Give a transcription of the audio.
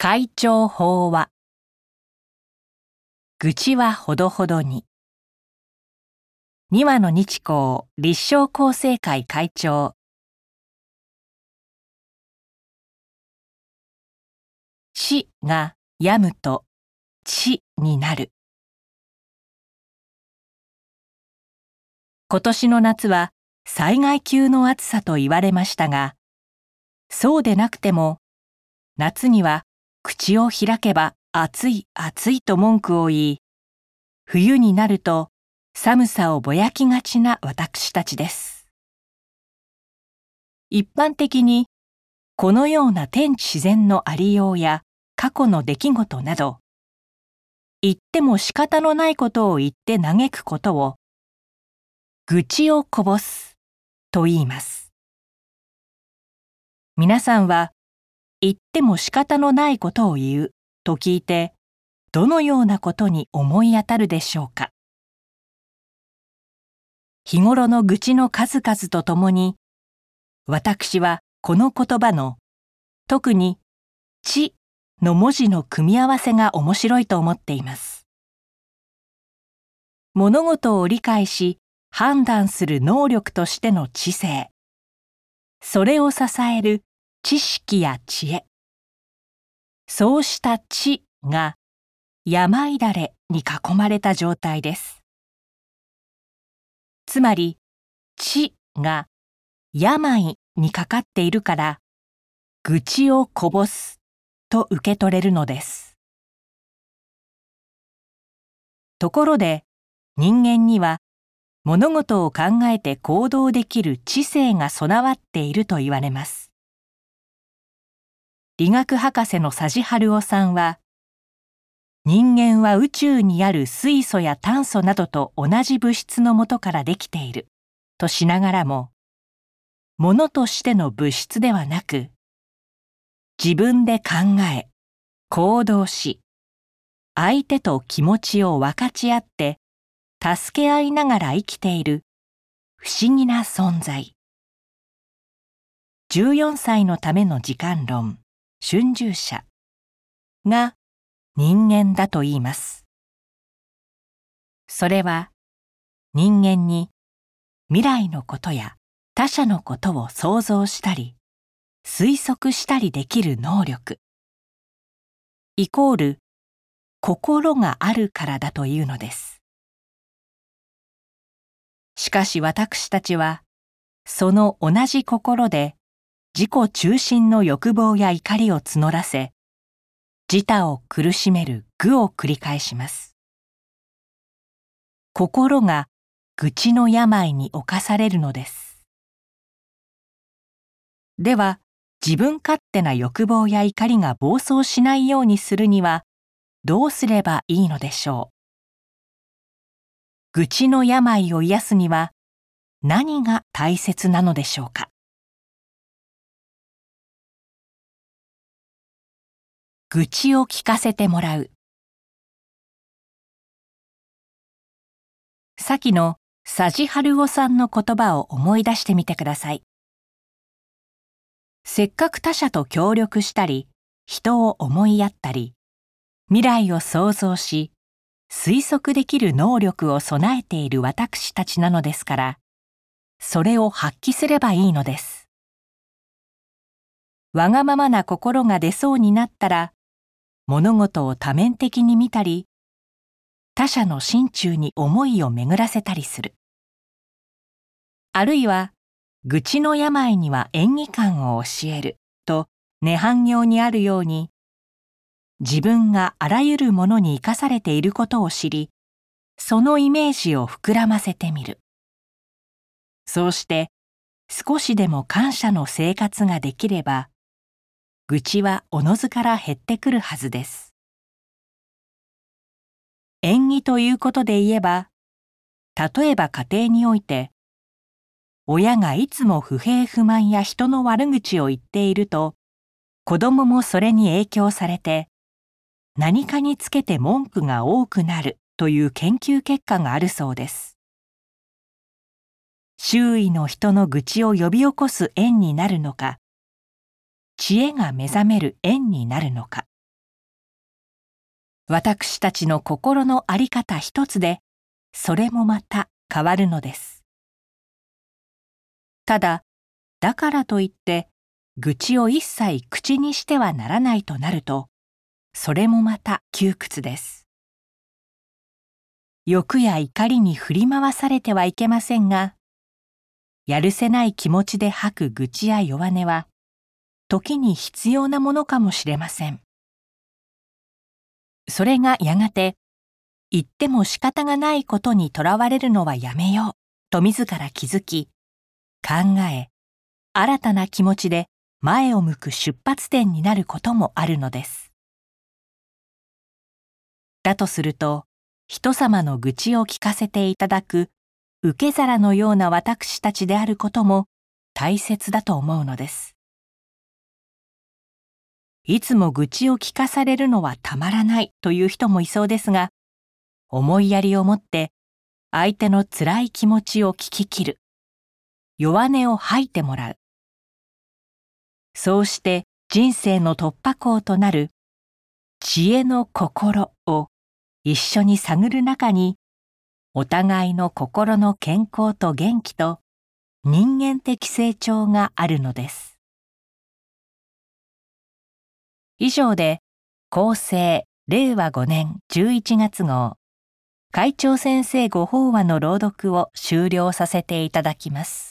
会長法は愚痴はほどほどに。二羽の日光立正厚生会会長。死が病むと地になる。今年の夏は災害級の暑さと言われましたがそうでなくても夏には口を開けば暑い暑いと文句を言い冬になると寒さをぼやきがちな私たちです。一般的にこのような天地自然のありようや過去の出来事など言っても仕方のないことを言って嘆くことを愚痴をこぼすと言います。皆さんは言っても仕方のないことを言うと聞いてどのようなことに思い当たるでしょうか。日頃の愚痴の数々とともに私はこの言葉の特に「知」の文字の組み合わせが面白いと思っています。物事を理解し判断する能力としての知性。それを支える知識や知恵。そうした知が病だれに囲まれた状態です。つまり知が病にかかっているから愚痴をこぼすと受け取れるのです。ところで人間には物事を考えて行動できる知性が備わっていると言われます。理学博士の佐治春夫さんは人間は宇宙にある水素や炭素などと同じ物質のもとからできているとしながらも物としての物質ではなく自分で考え行動し相手と気持ちを分かち合って助け合いながら生きている不思議な存在。14歳のための時間論。春秋者が人間だと言います。それは人間に未来のことや他者のことを想像したり推測したりできる能力イコール心があるからだというのです。しかし私たちはその同じ心で自己中心の欲望や怒りを募らせ自他を苦しめる愚を繰り返します。心が愚痴の病に侵されるのです。では自分勝手な欲望や怒りが暴走しないようにするにはどうすればいいのでしょう？愚痴の病を癒すには何が大切なのでしょうか？愚痴を聞かせてもらう。先の佐治春夫さんの言葉を思い出してみてください。せっかく他者と協力したり人を思いやったり未来を想像し推測できる能力を備えている私たちなのですからそれを発揮すればいいのです。わがままな心が出そうになったら物事を多面的に見たり他者の心中に思いを巡らせたりする。あるいは愚痴の病には演技感を教えると涅槃行にあるように自分があらゆるものに生かされていることを知りそのイメージを膨らませてみる。そうして少しでも感謝の生活ができれば愚痴はおのずから減ってくるはずです。縁起ということで言えば、例えば家庭において、親がいつも不平不満や人の悪口を言っていると、子供もそれに影響されて、何かにつけて文句が多くなるという研究結果があるそうです。周囲の人の愚痴を呼び起こす縁になるのか、知恵が目覚める縁になるのか。私たちの心の在り方一つでそれもまた変わるのです。ただだからといって愚痴を一切口にしてはならないとなるとそれもまた窮屈です。欲や怒りに振り回されてはいけませんがやるせない気持ちで吐く愚痴や弱音は時に必要なものかもしれません。それがやがて言っても仕方がないことにとらわれるのはやめようと自ら気づき考え新たな気持ちで前を向く出発点になることもあるのです。だとすると人様の愚痴を聞かせていただく受け皿のような私たちであることも大切だと思うのです。いつも愚痴を聞かされるのはたまらないという人もいそうですが、思いやりを持って相手の辛い気持ちを聞き切る。弱音を吐いてもらう。そうして人生の突破口となる知恵の心を一緒に探る中にお互いの心の健康と元気と人間的成長があるのです。以上で厚生令和5年11月号会長先生ご法話の朗読を終了させていただきます。